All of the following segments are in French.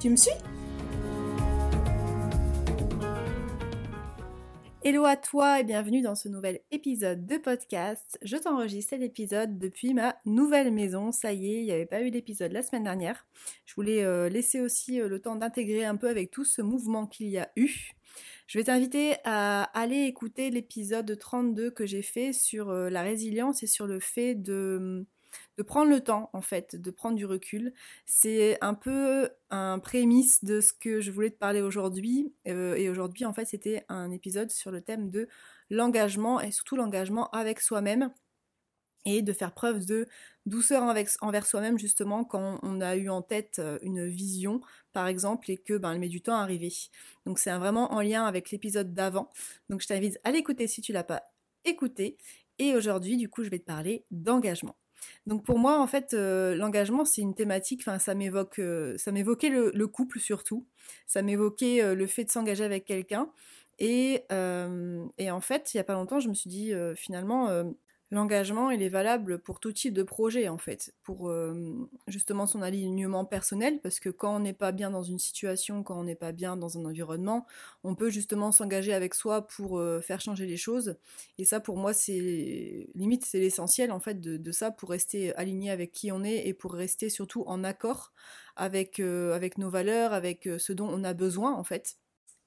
Tu me suis? Hello à toi et bienvenue dans ce nouvel épisode de podcast. Je t'enregistre cet épisode depuis ma nouvelle maison. Ça y est, il n'y avait pas eu d'épisode la semaine dernière. Je voulais euh, laisser aussi euh, le temps d'intégrer un peu avec tout ce mouvement qu'il y a eu. Je vais t'inviter à aller écouter l'épisode 32 que j'ai fait sur euh, la résilience et sur le fait de de prendre le temps en fait, de prendre du recul. C'est un peu un prémisse de ce que je voulais te parler aujourd'hui. Euh, et aujourd'hui en fait c'était un épisode sur le thème de l'engagement et surtout l'engagement avec soi-même et de faire preuve de douceur envers soi-même justement quand on a eu en tête euh, une vision par exemple et que ben, elle met du temps à arriver. Donc c'est vraiment en lien avec l'épisode d'avant. Donc je t'invite à l'écouter si tu l'as pas écouté. Et aujourd'hui du coup je vais te parler d'engagement. Donc pour moi, en fait, euh, l'engagement, c'est une thématique, ça m'évoque, euh, ça m'évoquait le, couple surtout, ça m'évoquait euh, le fait de s'engager avec quelqu'un. Et, et, en fait, il n'y a pas longtemps, je me suis dit, finalement, L'engagement, il est valable pour tout type de projet, en fait, pour euh, justement son alignement personnel, parce que quand on n'est pas bien dans une situation, quand on n'est pas bien dans un environnement, on peut justement s'engager avec soi pour euh, faire changer les choses. Et ça, pour moi, c'est limite, c'est l'essentiel, en fait, de, ça, pour rester aligné avec qui on est et pour rester surtout en accord avec, euh, avec nos valeurs, avec ce dont on a besoin, en fait.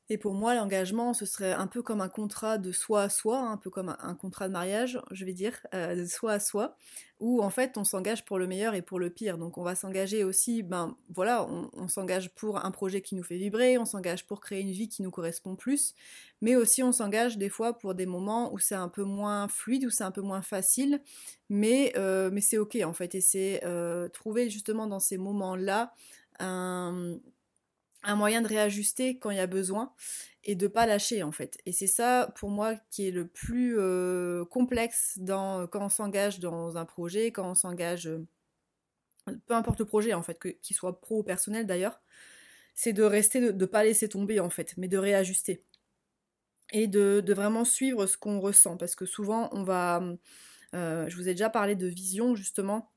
Et pour moi, l'engagement, ce serait un peu comme un contrat de soi à soi, un peu comme un, contrat de mariage, je vais dire, euh, de soi à soi, où en fait on s'engage pour le meilleur et pour le pire. Donc on va s'engager aussi, ben voilà, on, s'engage pour un projet qui nous fait vibrer, on s'engage pour créer une vie qui nous correspond plus, mais aussi on s'engage des fois pour des moments où c'est un peu moins fluide, où c'est un peu moins facile, mais, euh, mais c'est ok en fait. Et c'est euh, trouver justement dans ces moments-là un un moyen de réajuster quand il y a besoin et de pas lâcher en fait. Et c'est ça pour moi qui est le plus euh, complexe dans, quand on s'engage dans un projet, quand on s'engage, euh, peu importe le projet en fait, qu'il soit pro ou personnel d'ailleurs, c'est de rester, de ne pas laisser tomber en fait, mais de réajuster. Et de, vraiment suivre ce qu'on ressent. Parce que souvent on va... Euh, je vous ai déjà parlé de vision justement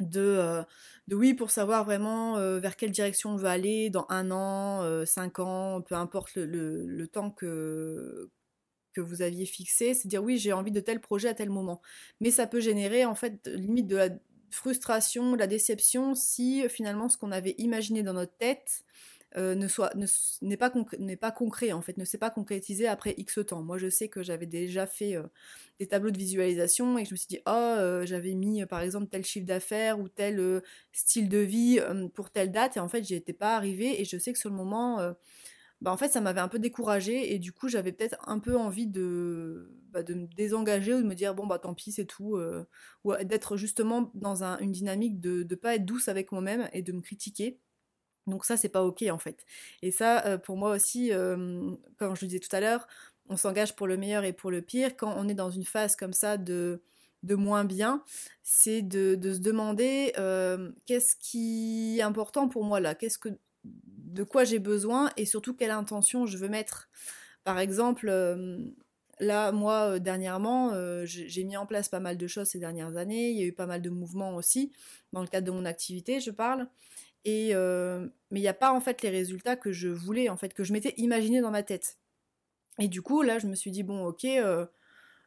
de, euh, de oui pour savoir vraiment euh, vers quelle direction on veut aller dans un an, euh, cinq ans, peu importe le, le, temps que, que vous aviez fixé, c'est dire oui j'ai envie de tel projet à tel moment. Mais ça peut générer en fait limite de la frustration, de la déception si finalement ce qu'on avait imaginé dans notre tête euh, ne soit n'est pas n'est pas concret en fait ne s'est pas concrétisé après X temps. Moi je sais que j'avais déjà fait euh, des tableaux de visualisation et je me suis dit oh euh, j'avais mis par exemple tel chiffre d'affaires ou tel style de vie pour telle date et en fait j'y étais pas arrivée et je sais que sur le moment bah en fait ça m'avait un peu découragée et du coup j'avais peut-être un peu envie de bah, de me désengager ou de me dire bon bah tant pis c'est tout ou d'être justement dans une dynamique de ne pas être douce avec moi-même et de me critiquer donc ça, c'est pas ok en fait. Et ça, euh, pour moi aussi, euh, comme je le disais tout à l'heure, on s'engage pour le meilleur et pour le pire. Quand on est dans une phase comme ça de, de moins bien, c'est de, se demander euh, qu'est-ce qui est important pour moi là, qu'est-ce que, de quoi j'ai besoin et surtout quelle intention je veux mettre? Par exemple, là, moi, dernièrement, j'ai mis en place pas mal de choses ces dernières années. Il y a eu pas mal de mouvements aussi dans le cadre de mon activité, je parle. Et euh, mais il n'y a pas en fait les résultats que je voulais, en fait, que je m'étais imaginé dans ma tête. Et du coup, là, je me suis dit, bon, ok, euh,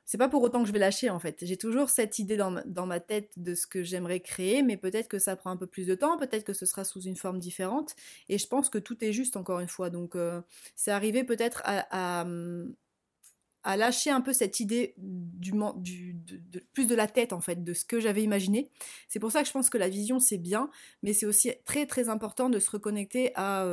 c'est pas pour autant que je vais lâcher, en fait. J'ai toujours cette idée dans ma, tête de ce que j'aimerais créer, mais peut-être que ça prend un peu plus de temps, peut-être que ce sera sous une forme différente. Et je pense que tout est juste, encore une fois. Donc, euh, c'est arrivé peut-être à, à lâcher un peu cette idée du, de, plus de la tête en fait de ce que j'avais imaginé. C'est pour ça que je pense que la vision c'est bien, mais c'est aussi très très important de se reconnecter à,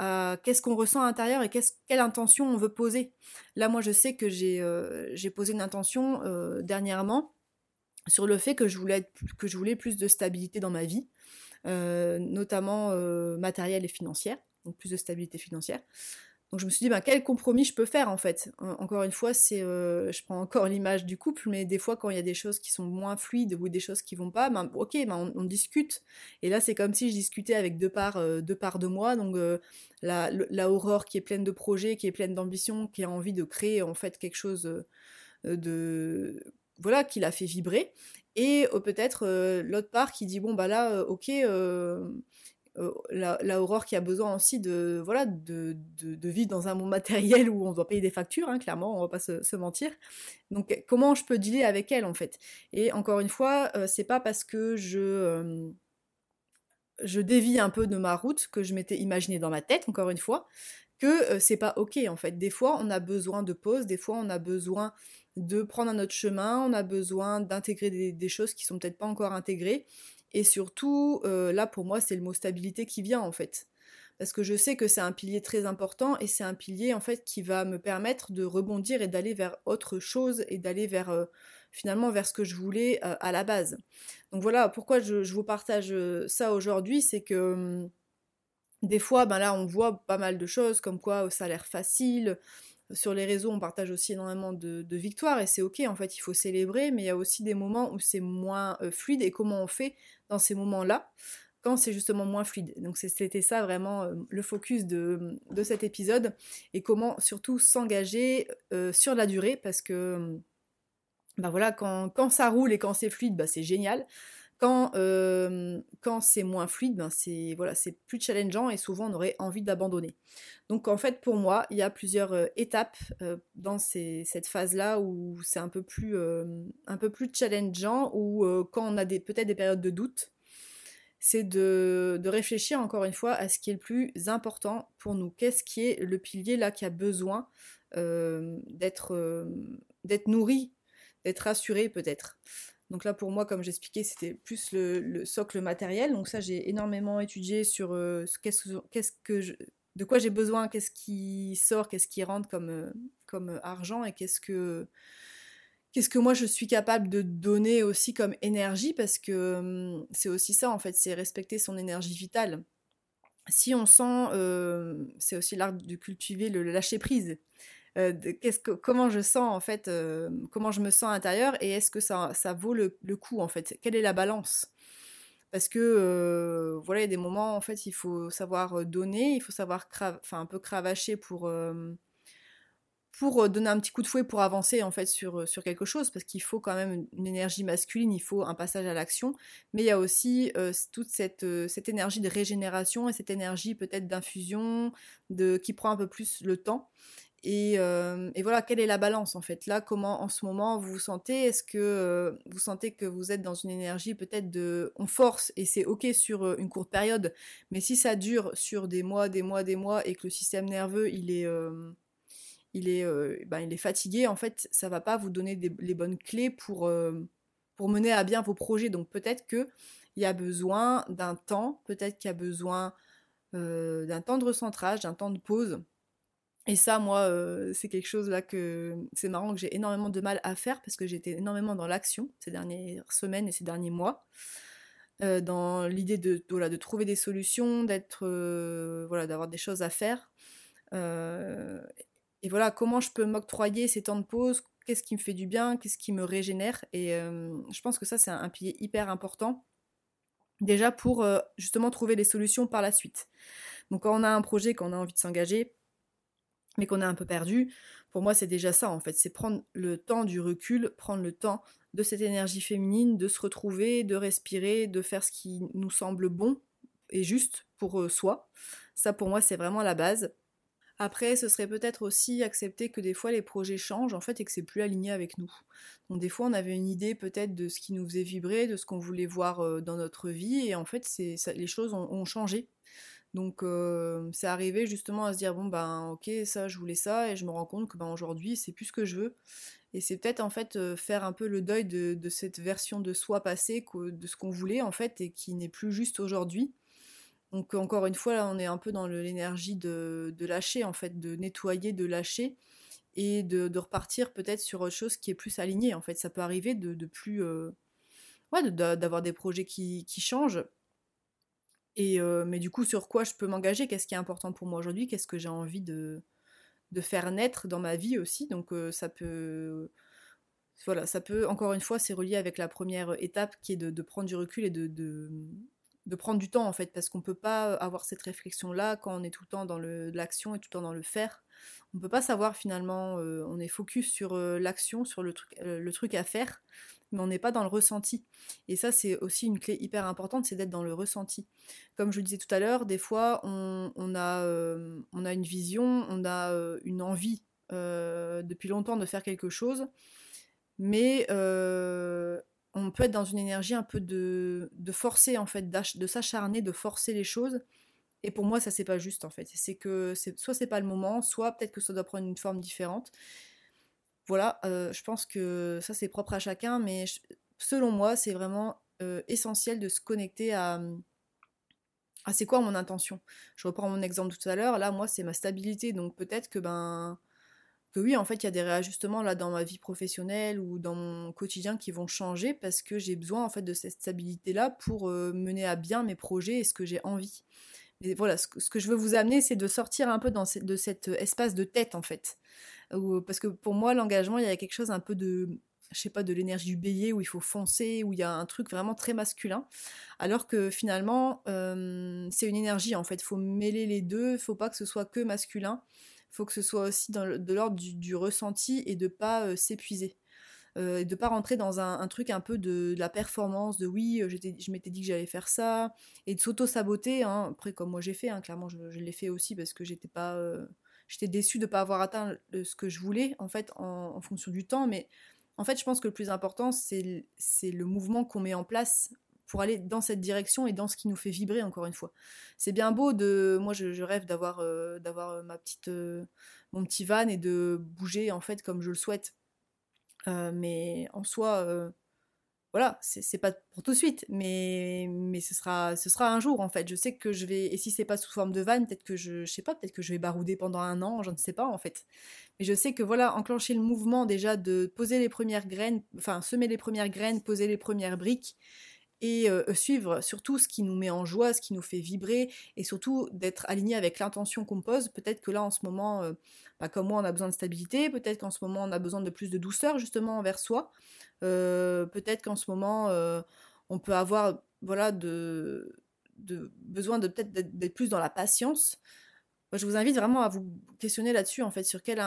euh, qu'est-ce qu'on ressent à l'intérieur et quelle intention on veut poser. Là moi je sais que j'ai euh, posé une intention euh, dernièrement sur le fait que je voulais que je voulais plus de stabilité dans ma vie. notamment matérielle et financière, donc plus de stabilité financière. Donc je me suis dit, ben, quel compromis je peux faire en fait Encore une fois, c'est, euh, je prends encore l'image du couple, mais des fois quand il y a des choses qui sont moins fluides ou des choses qui vont pas, ben, ok, ben, on, discute. Et là, c'est comme si je discutais avec deux parts, euh, deux parts de moi. Donc euh, la, la, Aurore qui est pleine de projets, qui est pleine d'ambition, qui a envie de créer en fait quelque chose de voilà qui l'a fait vibrer et peut-être l'autre part qui dit bon bah là ok euh, la, Aurore qui a besoin aussi de, voilà, de, de, vivre dans un monde matériel où on doit payer des factures, hein, clairement, on va pas se, mentir. Donc comment je peux dealer avec elle en fait? Et encore une fois, euh, c'est pas parce que je, euh, je dévie un peu de ma route que je m'étais imaginé dans ma tête, encore une fois, que c'est pas ok en fait. Des fois on a besoin de pause, des fois on a besoin de prendre un autre chemin, on a besoin d'intégrer des, choses qui sont peut-être pas encore intégrées. Et surtout, euh, là pour moi, c'est le mot stabilité qui vient en fait. Parce que je sais que c'est un pilier très important et c'est un pilier en fait qui va me permettre de rebondir et d'aller vers autre chose et d'aller vers euh, finalement vers ce que je voulais euh, à la base. Donc voilà, pourquoi je, vous partage ça aujourd'hui, c'est que hum, des fois, ben là, on voit pas mal de choses comme quoi ça a l'air facile, sur les réseaux, on partage aussi énormément de, victoires et c'est ok, en fait, il faut célébrer, mais il y a aussi des moments où c'est moins euh, fluide et comment on fait dans ces moments-là quand c'est justement moins fluide. Donc c'était ça vraiment euh, le focus de, cet épisode et comment surtout s'engager euh, sur la durée parce que bah voilà, quand, quand ça roule et quand c'est fluide, bah c'est génial. Quand, euh, quand c'est moins fluide, ben c'est voilà, plus challengeant et souvent on aurait envie d'abandonner. Donc en fait pour moi, il y a plusieurs euh, étapes euh, dans cette phase-là où c'est un peu plus un peu plus challengeant ou quand on a peut-être des périodes de doute, c'est de, de, réfléchir encore une fois à ce qui est le plus important pour nous. Qu'est-ce qui est le pilier là qui a besoin d'être nourri, d'être rassuré peut-être? Donc là, pour moi, comme j'expliquais, c'était plus le, socle matériel. Donc ça, j'ai énormément étudié sur euh, qu'est-ce que de quoi j'ai besoin, qu'est-ce qui sort, qu'est-ce qui rentre comme, euh, comme argent et qu'est-ce que qu'est-ce que moi je suis capable de donner aussi comme énergie parce que hum, c'est aussi ça en fait, c'est respecter son énergie vitale. Si on sent, euh, c'est aussi l'art de cultiver le lâcher prise. Euh, comment je sens en fait, euh, comment je me sens à et est-ce que ça, vaut le, coup en fait? Quelle est la balance? Parce que euh, voilà, il y a des moments en fait, il faut savoir donner, il faut savoir un peu cravacher pour pour donner un petit coup de fouet pour avancer en fait sur, sur quelque chose parce qu'il faut quand même une énergie masculine, il faut un passage à l'action, mais il y a aussi toute cette, cette énergie de régénération et cette énergie peut-être d'infusion de qui prend un peu plus le temps euh, et, voilà, quelle est la balance en fait? Là, comment en ce moment vous vous sentez? Est-ce que euh, vous sentez que vous êtes dans une énergie peut-être de... On force et c'est ok sur euh, une courte période, mais si ça dure sur des mois, des mois, des mois et que le système nerveux il est, il est, ben, il est fatigué, en fait, ça va pas vous donner les bonnes clés pour, pour mener à bien vos projets. Donc peut-être qu'il y a besoin d'un temps, peut-être qu'il y a besoin d'un temps de recentrage, d'un temps de pause et ça, moi, euh, c'est quelque chose là que c'est marrant que j'ai énormément de mal à faire parce que j'étais énormément dans l'action ces dernières semaines et ces derniers mois. Euh, dans l'idée de, trouver des solutions, d'être euh, voilà, d'avoir des choses à faire. et voilà, comment je peux m'octroyer ces temps de pause, qu'est-ce qui me fait du bien, qu'est-ce qui me régénère? Et je pense que ça, c'est un, un, pilier hyper important. Déjà pour justement trouver des solutions par la suite. Donc quand on a un projet, qu'on a envie de s'engager, mais qu'on est un peu perdu, pour moi c'est déjà ça en fait, c'est prendre le temps du recul, prendre le temps de cette énergie féminine, de se retrouver, de respirer, de faire ce qui nous semble bon et juste pour euh, soi. Ça pour moi c'est vraiment la base. Après, ce serait peut-être aussi accepter que des fois les projets changent en fait et que c'est plus aligné avec nous. Donc des fois on avait une idée peut-être de ce qui nous faisait vibrer, de ce qu'on voulait voir euh, dans notre vie et en fait c'est les choses ont changé. Donc euh, c'est arrivé justement à se dire bon ben ok ça je voulais ça et je me rends compte que ben aujourd'hui c'est plus ce que je veux et c'est peut-être en fait euh, faire un peu le deuil de, cette version de soi passée de ce qu'on voulait en fait et qui n'est plus juste aujourd'hui. Donc encore une fois là on est un peu dans l'énergie de, lâcher en fait, de nettoyer, de lâcher et de, repartir peut-être sur autre chose qui est plus aligné en fait. Ça peut arriver de, plus euh, ouais d'avoir des projets qui changent Et, mais du coup, sur quoi je peux m'engager? Qu'est-ce qui est important pour moi aujourd'hui? Qu'est-ce que j'ai envie de, faire naître dans ma vie aussi? Donc ça peut voilà, ça peut, encore une fois, c'est relié avec la première étape qui est de, prendre du recul et de, prendre du temps en fait, parce qu'on peut pas avoir cette réflexion-là quand on est tout le temps dans l'action et tout le temps dans le faire. On peut pas savoir finalement, euh, on est focus sur euh, l'action, sur le truc, euh, le truc à faire, mais on n'est pas dans le ressenti. Et ça, c'est aussi une clé hyper importante, c'est d'être dans le ressenti. Comme je le disais tout à l'heure, des fois, on, on a, on a une vision, on a une envie depuis longtemps de faire quelque chose mais euh, on peut être dans une énergie un peu de, de forcer en fait, de s'acharner, de forcer les choses. Et pour moi, ça c'est pas juste en fait. C'est que soit c'est pas le moment, soit peut-être que ça doit prendre une forme différente. Voilà, euh, je pense que ça c'est propre à chacun, mais selon moi, c'est vraiment euh, essentiel de se connecter à, à c'est quoi mon intention. Je reprends mon exemple tout à l'heure. Là, moi, c'est ma stabilité, donc peut-être que ben que oui, en fait, il y a des réajustements là dans ma vie professionnelle ou dans mon quotidien qui vont changer parce que j'ai besoin en fait de cette stabilité-là pour euh, mener à bien mes projets et ce que j'ai envie. Mais voilà, ce que, je veux vous amener, c'est de sortir un peu de cet espace de tête en fait. parce que pour moi, l'engagement, il y a quelque chose un peu de, je sais pas, de l'énergie du bélier où il faut foncer, où il y a un truc vraiment très masculin. Alors que finalement, euh, c'est une énergie en fait. Il faut mêler les deux, il faut pas que ce soit que masculin faut que ce soit aussi de l'ordre du, ressenti et de pas euh, s'épuiser. Euh, et de pas rentrer dans un, truc un peu de, la performance, de oui, euh, je m'étais dit que j'allais faire ça, et de s'auto-saboter, hein. après comme moi j'ai fait, hein, clairement je, l'ai fait aussi parce que j'étais pas... j'étais déçue de ne pas avoir atteint ce que je voulais, en fait, en, fonction du temps, mais en fait je pense que le plus important c'est le mouvement qu'on met en place pour aller dans cette direction et dans ce qui nous fait vibrer encore une fois. C'est bien beau de moi je, rêve d'avoir euh, d'avoir euh, ma petite euh, mon petit van et de bouger en fait comme je le souhaite. mais en soi voilà, c'est pas pour tout de suite, mais, mais ce, sera, ce sera un jour en fait. Je sais que je vais, et si c'est pas sous forme de van, peut-être que je, je sais pas, peut-être que je vais barouder pendant un an, je ne sais pas en fait. Mais je sais que voilà, enclencher le mouvement déjà de poser les premières graines, enfin semer les premières graines, poser les premières briques, et euh, suivre surtout ce qui nous met en joie, ce qui nous fait vibrer, et surtout d'être aligné avec l'intention qu'on pose. Peut-être que là, en ce moment, euh, comme moi, on a besoin de stabilité, peut-être qu'en ce moment, on a besoin de plus de douceur, justement, envers soi. Peut-être qu'en ce moment, on peut avoir voilà, de, besoin de peut-être d'être plus dans la patience. je vous invite vraiment à vous questionner là-dessus, en fait, sur quel,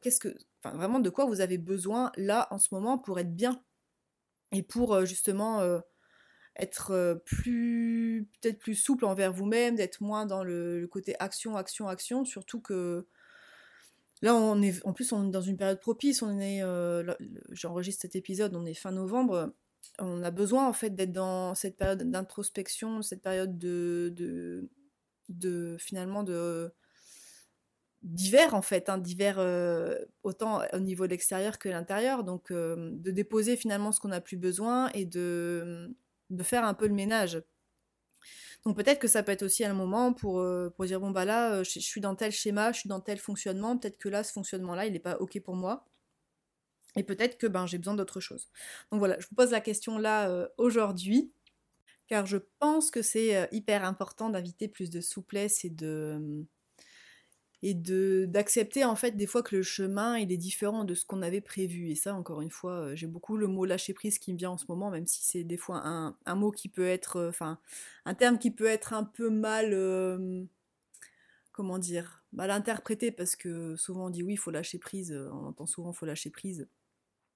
qu'est-ce que, vraiment de quoi vous avez besoin là, en ce moment, pour être bien. Et pour justement être plus peut-être plus souple envers vous-même, d'être moins dans le, côté action, action, action, surtout que là on est en plus on est dans une période propice, on est euh, j'enregistre cet épisode, on est fin novembre, on a besoin en fait d'être dans cette période d'introspection, cette période de, de, finalement de d'hiver en fait, hein, d'hiver euh, autant au niveau de l'extérieur que l'intérieur, donc de déposer finalement ce qu'on n'a plus besoin et de de faire un peu le ménage. Donc peut-être que ça peut être aussi un moment pour, euh, pour dire bon bah là euh, je, suis dans tel schéma, je suis dans tel fonctionnement, peut-être que là ce fonctionnement-là il n'est pas ok pour moi. Et peut-être que ben, j'ai besoin d'autre chose. Donc voilà, je vous pose la question là euh, aujourd'hui, car je pense que c'est hyper important d'inviter plus de souplesse et de, et de d'accepter en fait des fois que le chemin il est différent de ce qu'on avait prévu. Et ça encore une fois euh, j'ai beaucoup le mot lâcher prise qui me vient en ce moment même si c'est des fois un, un, mot qui peut être euh, enfin un terme qui peut être un peu mal euh, comment dire mal interprété parce que souvent on dit oui il faut lâcher prise on entend souvent il faut lâcher prise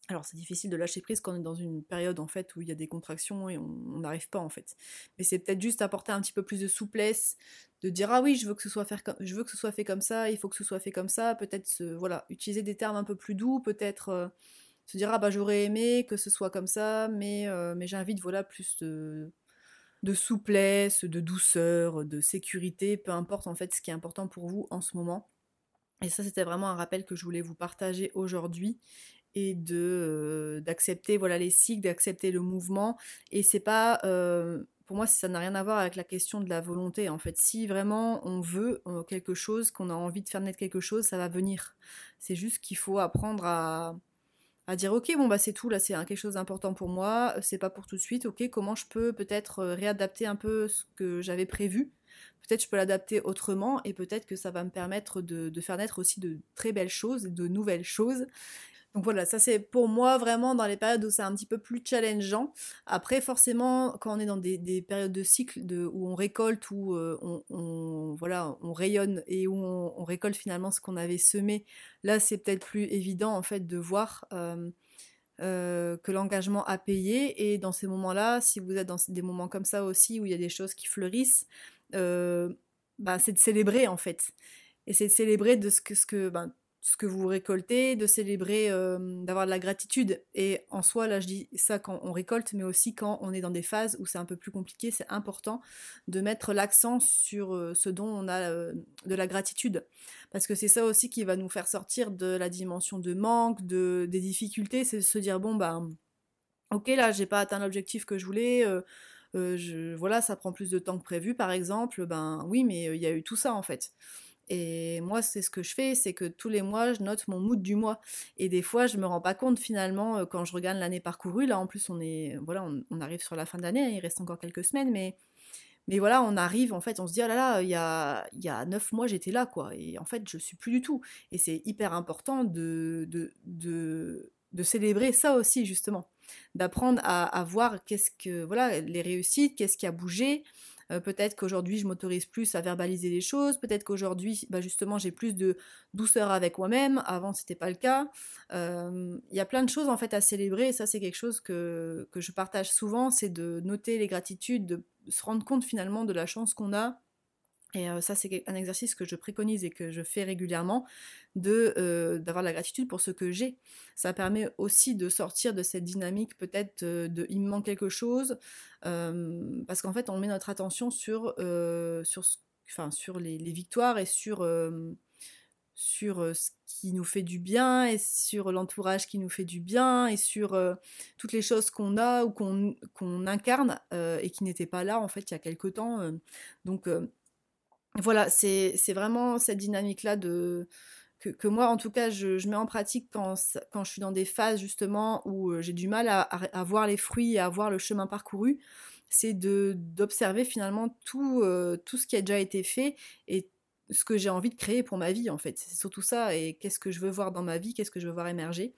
alors c'est difficile de lâcher prise quand on est dans une période en fait où il y a des contractions et on n'arrive pas en fait. Mais c'est peut-être juste apporter un petit peu plus de souplesse, de dire ah oui je veux que ce soit fait comme ça, il faut que ce soit fait comme ça, peut-être voilà utiliser des termes un peu plus doux, peut-être euh, se dire ah bah j'aurais aimé que ce soit comme ça, mais euh, mais j'invite voilà plus de de souplesse, de douceur, de sécurité, peu importe en fait ce qui est important pour vous en ce moment. Et ça, c'était vraiment un rappel que je voulais vous partager aujourd'hui et de euh, d'accepter voilà les cycles, d'accepter le mouvement. Et c'est pas euh, pour moi ça n'a rien à voir avec la question de la volonté en fait. Si vraiment on veut euh, quelque chose, qu'on a envie de faire naître quelque chose, ça va venir. C'est juste qu'il faut apprendre à, à dire ok bon bah c'est tout là c'est quelque chose d'important pour moi c'est pas pour tout de suite ok comment je peux peut-être réadapter un peu ce que j'avais prévu? Peut-être je peux l'adapter autrement et peut-être que ça va me permettre de, de, faire naître aussi de très belles choses de nouvelles choses donc voilà, ça c'est pour moi vraiment dans les périodes où c'est un petit peu plus challengeant. Après, forcément, quand on est dans des, périodes de cycle où on récolte, où euh, on, voilà, on rayonne et où on, récolte finalement ce qu'on avait semé, là c'est peut-être plus évident en fait de voir euh, euh, que l'engagement a payé. Et dans ces moments-là, si vous êtes dans des moments comme ça aussi où il y a des choses qui fleurissent, bah, c'est de célébrer en fait. Et c'est de célébrer de ce que, ce ben, ce que vous récoltez, de célébrer, euh, d'avoir de la gratitude. Et en soi, là, je dis ça quand on récolte, mais aussi quand on est dans des phases où c'est un peu plus compliqué, c'est important de mettre l'accent sur euh, ce dont on a euh, de la gratitude. Parce que c'est ça aussi qui va nous faire sortir de la dimension de manque, de, des difficultés, c'est se dire, bon, bah, ok, là, j'ai pas atteint l'objectif que je voulais. voilà, ça prend plus de temps que prévu, par exemple. Ben oui, mais il y a eu tout ça en fait. Et moi, c'est ce que je fais, c'est que tous les mois, je note mon mood du mois. Et des fois, je me rends pas compte finalement euh, quand je regarde l'année parcourue. Là, en plus, on est, voilà, on, arrive sur la fin de l'année. Il reste encore quelques semaines, mais, mais voilà, on arrive. En fait, on se dit, oh là là, il y a, il y a neuf mois, j'étais là, quoi. Et en fait, je suis plus du tout. Et c'est hyper important de, de, de, célébrer ça aussi, justement, d'apprendre à, à voir qu'est-ce que, voilà, les réussites, qu'est-ce qui a bougé. Euh, peut-être qu'aujourd'hui je m'autorise plus à verbaliser les choses, peut-être qu'aujourd'hui bah, justement j'ai plus de douceur avec moi-même, avant c'était pas le cas. Euh, il y a plein de choses en fait à célébrer. Et ça c'est quelque chose que, que je partage souvent, c'est de noter les gratitudes, de se rendre compte finalement de la chance qu'on a et euh, ça, c'est un exercice que je préconise et que je fais régulièrement, euh, d'avoir la gratitude pour ce que j'ai. Ça permet aussi de sortir de cette dynamique peut-être euh, de il me manque quelque chose, parce qu'en fait, on met notre attention sur sur enfin sur les, victoires et sur sur ce qui nous fait du bien et sur l'entourage qui nous fait du bien et sur toutes les choses qu'on a ou qu'on incarne et qui n'étaient pas là en fait il y a quelque temps. donc voilà, c'est vraiment cette dynamique-là de que, moi, en tout cas, je, mets en pratique quand, je suis dans des phases justement où euh, j'ai du mal à, voir les fruits et à voir le chemin parcouru. C'est d'observer finalement tout, euh, tout ce qui a déjà été fait et ce que j'ai envie de créer pour ma vie en fait. C'est surtout ça et qu'est-ce que je veux voir dans ma vie, qu'est-ce que je veux voir émerger?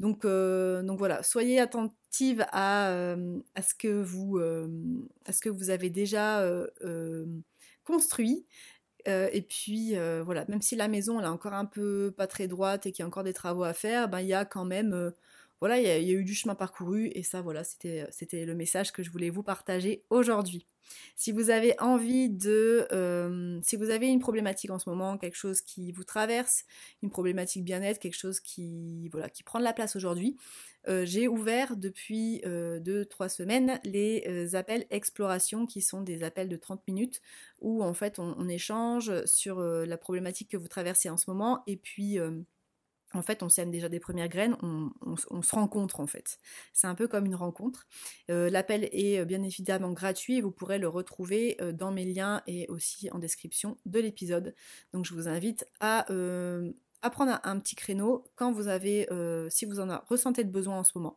Donc, euh, voilà, soyez attentive à ce que vous avez déjà construit. Euh, et puis euh, voilà, même si la maison elle est encore un peu pas très droite et qu'il y a encore des travaux à faire, ben il y a quand même euh, voilà, il y, a, eu du chemin parcouru et ça voilà, c'était c'était le message que je voulais vous partager aujourd'hui. Si vous avez envie de, si vous avez une problématique en ce moment, quelque chose qui vous traverse, une problématique bien-être, quelque chose qui voilà, qui prend de la place aujourd'hui, euh, j'ai ouvert depuis 2-3 euh, semaines les euh, appels exploration qui sont des appels de 30 minutes où en fait on, échange sur la problématique que vous traversez en ce moment et puis en fait, on sème déjà des premières graines, on, se rencontre en fait. C'est un peu comme une rencontre. L'appel est bien évidemment gratuit et vous pourrez le retrouver dans mes liens et aussi en description de l'épisode. Donc je vous invite à prendre un, petit créneau quand vous avez, euh, si vous en ressentez le besoin en ce moment.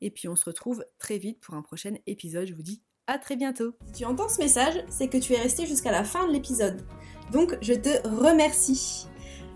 Et puis on se retrouve très vite pour un prochain épisode. Je vous dis à très bientôt. Si tu entends ce message, c'est que tu es resté jusqu'à la fin de l'épisode. Donc je te remercie.